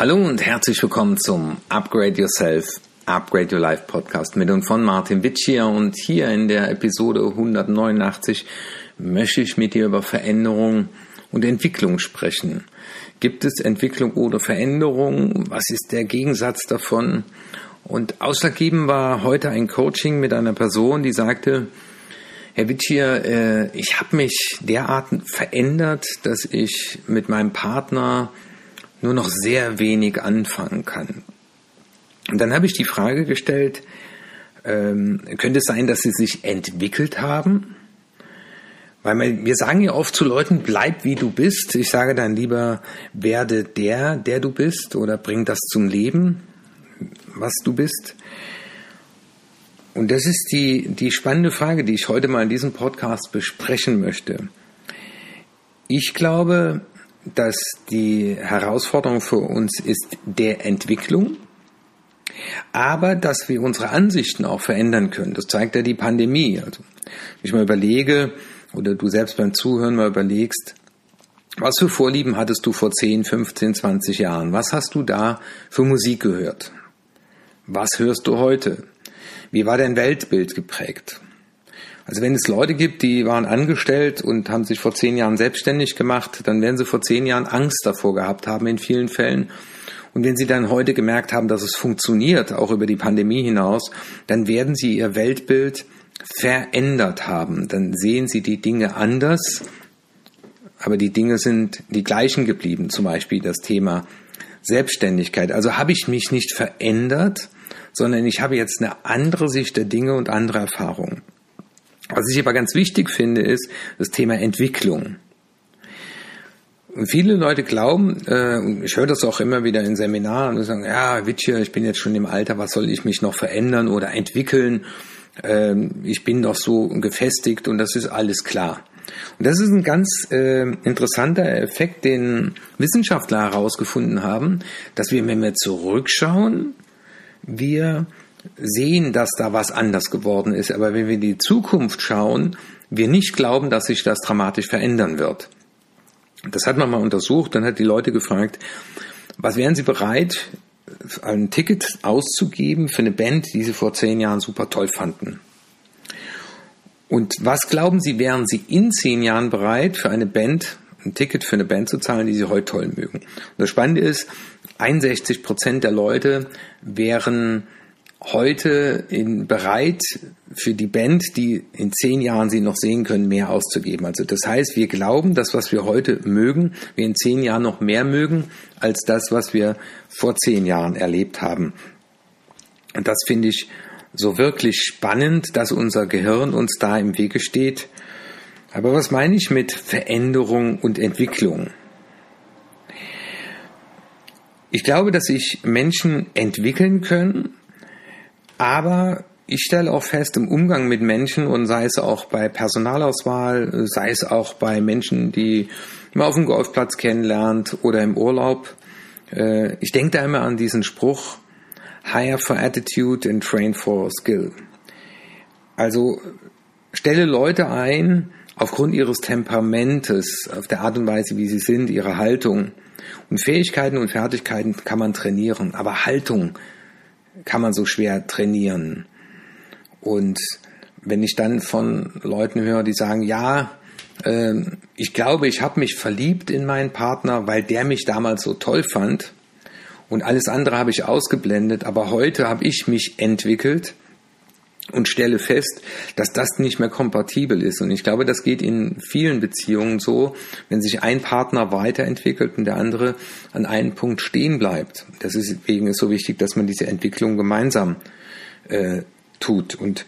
Hallo und herzlich willkommen zum Upgrade Yourself, Upgrade Your Life Podcast mit und von Martin Witsch hier. Und hier in der Episode 189 möchte ich mit dir über Veränderung und Entwicklung sprechen. Gibt es Entwicklung oder Veränderung? Was ist der Gegensatz davon? Und ausschlaggebend war heute ein Coaching mit einer Person, die sagte, Herr Witschier, äh, ich habe mich derart verändert, dass ich mit meinem Partner nur noch sehr wenig anfangen kann. Und dann habe ich die Frage gestellt, ähm, könnte es sein, dass sie sich entwickelt haben? Weil wir sagen ja oft zu Leuten, bleib wie du bist. Ich sage dann lieber, werde der, der du bist oder bring das zum Leben, was du bist. Und das ist die, die spannende Frage, die ich heute mal in diesem Podcast besprechen möchte. Ich glaube, dass die Herausforderung für uns ist der Entwicklung, aber dass wir unsere Ansichten auch verändern können. Das zeigt ja die Pandemie. Also, wenn ich mal überlege, oder du selbst beim Zuhören mal überlegst, was für Vorlieben hattest du vor 10, 15, 20 Jahren? Was hast du da für Musik gehört? Was hörst du heute? Wie war dein Weltbild geprägt? Also wenn es Leute gibt, die waren angestellt und haben sich vor zehn Jahren selbstständig gemacht, dann werden sie vor zehn Jahren Angst davor gehabt haben in vielen Fällen. Und wenn sie dann heute gemerkt haben, dass es funktioniert, auch über die Pandemie hinaus, dann werden sie ihr Weltbild verändert haben. Dann sehen sie die Dinge anders, aber die Dinge sind die gleichen geblieben. Zum Beispiel das Thema Selbstständigkeit. Also habe ich mich nicht verändert, sondern ich habe jetzt eine andere Sicht der Dinge und andere Erfahrungen. Was ich aber ganz wichtig finde, ist das Thema Entwicklung. Viele Leute glauben, äh, ich höre das auch immer wieder in Seminaren, und sagen, ja, Witcher, ich bin jetzt schon im Alter, was soll ich mich noch verändern oder entwickeln? Ähm, ich bin doch so gefestigt und das ist alles klar. Und das ist ein ganz äh, interessanter Effekt, den Wissenschaftler herausgefunden haben, dass wir, wenn wir zurückschauen, wir sehen, dass da was anders geworden ist. Aber wenn wir in die Zukunft schauen, wir nicht glauben, dass sich das dramatisch verändern wird. Das hat man mal untersucht, dann hat die Leute gefragt, was wären sie bereit, ein Ticket auszugeben für eine Band, die sie vor zehn Jahren super toll fanden? Und was glauben Sie, wären Sie in zehn Jahren bereit, für eine Band, ein Ticket für eine Band zu zahlen, die Sie heute toll mögen? Und das Spannende ist, 61 Prozent der Leute wären heute in, bereit für die Band, die in zehn Jahren sie noch sehen können, mehr auszugeben. Also das heißt, wir glauben, das, was wir heute mögen, wir in zehn Jahren noch mehr mögen, als das, was wir vor zehn Jahren erlebt haben. Und das finde ich so wirklich spannend, dass unser Gehirn uns da im Wege steht. Aber was meine ich mit Veränderung und Entwicklung? Ich glaube, dass sich Menschen entwickeln können, aber ich stelle auch fest im Umgang mit Menschen und sei es auch bei Personalauswahl, sei es auch bei Menschen, die man auf dem Golfplatz kennenlernt oder im Urlaub. Äh, ich denke da immer an diesen Spruch, hire for attitude and train for skill. Also stelle Leute ein aufgrund ihres Temperamentes, auf der Art und Weise, wie sie sind, ihrer Haltung. Und Fähigkeiten und Fertigkeiten kann man trainieren, aber Haltung kann man so schwer trainieren. Und wenn ich dann von Leuten höre, die sagen, ja, äh, ich glaube, ich habe mich verliebt in meinen Partner, weil der mich damals so toll fand und alles andere habe ich ausgeblendet, aber heute habe ich mich entwickelt und stelle fest, dass das nicht mehr kompatibel ist. Und ich glaube, das geht in vielen Beziehungen so, wenn sich ein Partner weiterentwickelt und der andere an einem Punkt stehen bleibt. Deswegen ist so wichtig, dass man diese Entwicklung gemeinsam äh, tut. Und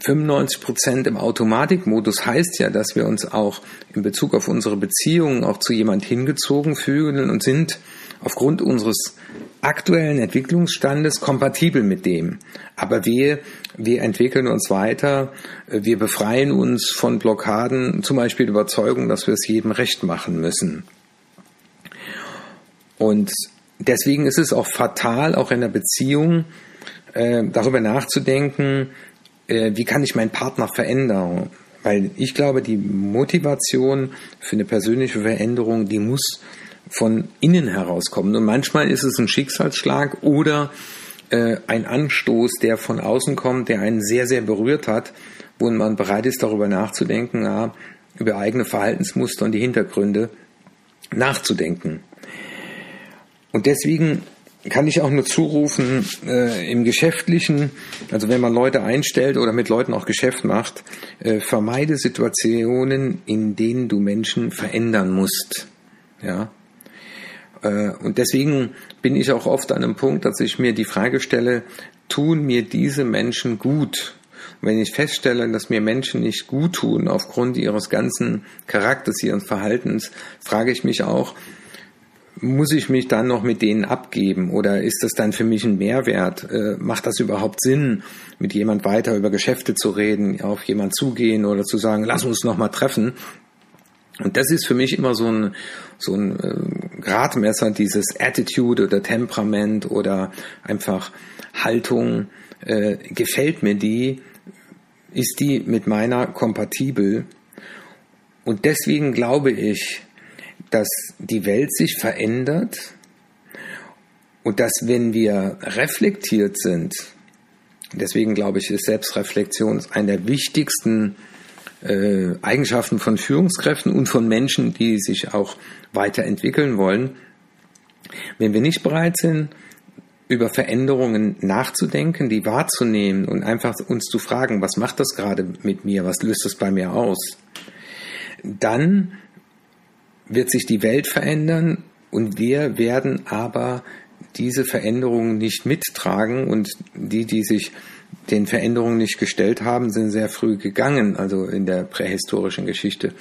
95 Prozent im Automatikmodus heißt ja, dass wir uns auch in Bezug auf unsere Beziehungen auch zu jemand hingezogen fühlen und sind aufgrund unseres aktuellen Entwicklungsstandes kompatibel mit dem. Aber wir, wir entwickeln uns weiter, wir befreien uns von Blockaden, zum Beispiel Überzeugung, dass wir es jedem recht machen müssen. Und deswegen ist es auch fatal, auch in der Beziehung, äh, darüber nachzudenken, äh, wie kann ich meinen Partner verändern. Weil ich glaube, die Motivation für eine persönliche Veränderung, die muss von innen herauskommt. Und manchmal ist es ein Schicksalsschlag oder äh, ein Anstoß, der von außen kommt, der einen sehr, sehr berührt hat, wo man bereit ist, darüber nachzudenken, ja, über eigene Verhaltensmuster und die Hintergründe nachzudenken. Und deswegen kann ich auch nur zurufen, äh, im Geschäftlichen, also wenn man Leute einstellt oder mit Leuten auch Geschäft macht, äh, vermeide Situationen, in denen du Menschen verändern musst. Ja. Äh, und deswegen bin ich auch oft an einem Punkt, dass ich mir die Frage stelle, tun mir diese Menschen gut? Und wenn ich feststelle, dass mir Menschen nicht gut tun aufgrund ihres ganzen Charakters, ihres Verhaltens, frage ich mich auch, muss ich mich dann noch mit denen abgeben oder ist das dann für mich ein Mehrwert? Äh, macht das überhaupt Sinn, mit jemand weiter über Geschäfte zu reden, auf jemand zugehen oder zu sagen, lass uns noch mal treffen? Und das ist für mich immer so ein, so ein äh, Gradmesser, dieses Attitude oder Temperament oder einfach Haltung. Äh, gefällt mir die? Ist die mit meiner kompatibel? Und deswegen glaube ich, dass die Welt sich verändert und dass wenn wir reflektiert sind, deswegen glaube ich, ist Selbstreflexion eine der wichtigsten äh, Eigenschaften von Führungskräften und von Menschen, die sich auch weiterentwickeln wollen. Wenn wir nicht bereit sind, über Veränderungen nachzudenken, die wahrzunehmen und einfach uns zu fragen, was macht das gerade mit mir, was löst das bei mir aus, dann wird sich die Welt verändern und wir werden aber diese Veränderungen nicht mittragen und die, die sich den Veränderungen nicht gestellt haben, sind sehr früh gegangen, also in der prähistorischen Geschichte.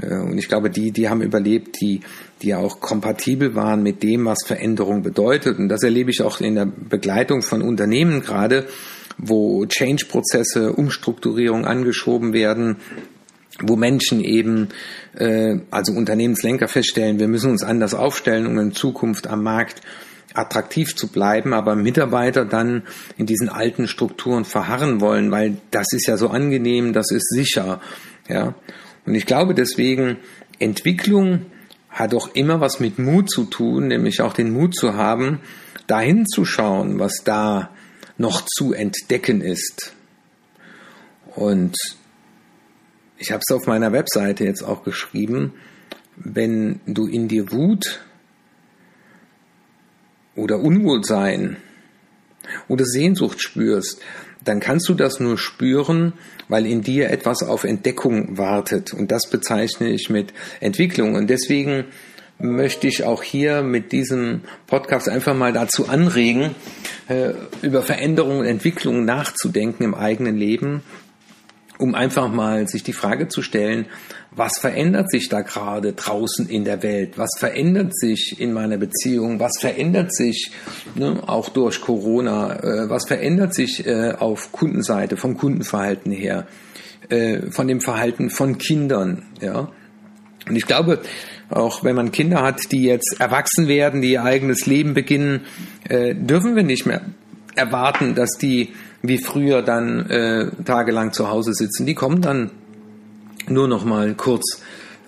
Äh, und ich glaube, die, die haben überlebt, die, die auch kompatibel waren mit dem, was Veränderung bedeutet. Und das erlebe ich auch in der Begleitung von Unternehmen gerade, wo Change-Prozesse, Umstrukturierung angeschoben werden, wo Menschen eben, äh, also Unternehmenslenker feststellen, wir müssen uns anders aufstellen, um in Zukunft am Markt attraktiv zu bleiben, aber Mitarbeiter dann in diesen alten Strukturen verharren wollen, weil das ist ja so angenehm, das ist sicher, ja. Und ich glaube deswegen, Entwicklung hat auch immer was mit Mut zu tun, nämlich auch den Mut zu haben, dahin zu schauen, was da noch zu entdecken ist. Und ich habe es auf meiner Webseite jetzt auch geschrieben, wenn du in dir Wut oder Unwohlsein oder Sehnsucht spürst, dann kannst du das nur spüren, weil in dir etwas auf Entdeckung wartet. Und das bezeichne ich mit Entwicklung. Und deswegen möchte ich auch hier mit diesem Podcast einfach mal dazu anregen, äh, über Veränderungen und Entwicklungen nachzudenken im eigenen Leben um einfach mal sich die Frage zu stellen, was verändert sich da gerade draußen in der Welt? Was verändert sich in meiner Beziehung? Was verändert sich ne, auch durch Corona? Äh, was verändert sich äh, auf Kundenseite, vom Kundenverhalten her, äh, von dem Verhalten von Kindern? Ja? Und ich glaube, auch wenn man Kinder hat, die jetzt erwachsen werden, die ihr eigenes Leben beginnen, äh, dürfen wir nicht mehr erwarten, dass die wie früher dann äh, tagelang zu Hause sitzen. Die kommen dann nur noch mal kurz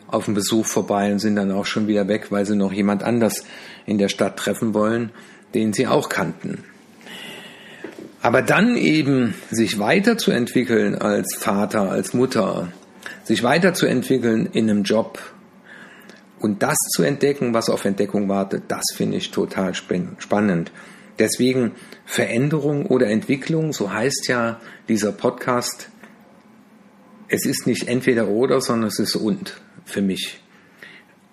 auf den Besuch vorbei und sind dann auch schon wieder weg, weil sie noch jemand anders in der Stadt treffen wollen, den sie auch kannten. Aber dann eben sich weiterzuentwickeln als Vater, als Mutter, sich weiterzuentwickeln in einem Job und das zu entdecken, was auf Entdeckung wartet, das finde ich total spannend. Deswegen Veränderung oder Entwicklung, so heißt ja dieser Podcast. Es ist nicht entweder oder, sondern es ist und für mich.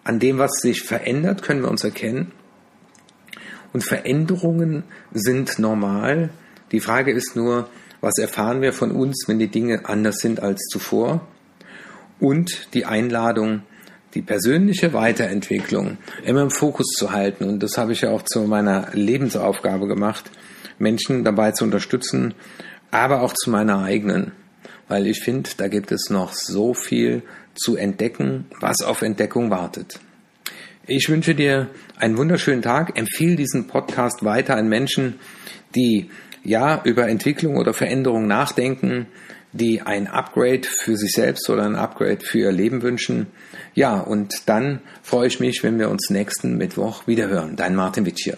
An dem, was sich verändert, können wir uns erkennen. Und Veränderungen sind normal. Die Frage ist nur, was erfahren wir von uns, wenn die Dinge anders sind als zuvor? Und die Einladung, die persönliche Weiterentwicklung immer im Fokus zu halten. Und das habe ich ja auch zu meiner Lebensaufgabe gemacht, Menschen dabei zu unterstützen, aber auch zu meiner eigenen. Weil ich finde, da gibt es noch so viel zu entdecken, was auf Entdeckung wartet. Ich wünsche dir einen wunderschönen Tag, empfehle diesen Podcast weiter an Menschen, die ja, über Entwicklung oder Veränderung nachdenken, die ein Upgrade für sich selbst oder ein Upgrade für ihr Leben wünschen. Ja, und dann freue ich mich, wenn wir uns nächsten Mittwoch wieder hören. Dein Martin Witsch hier.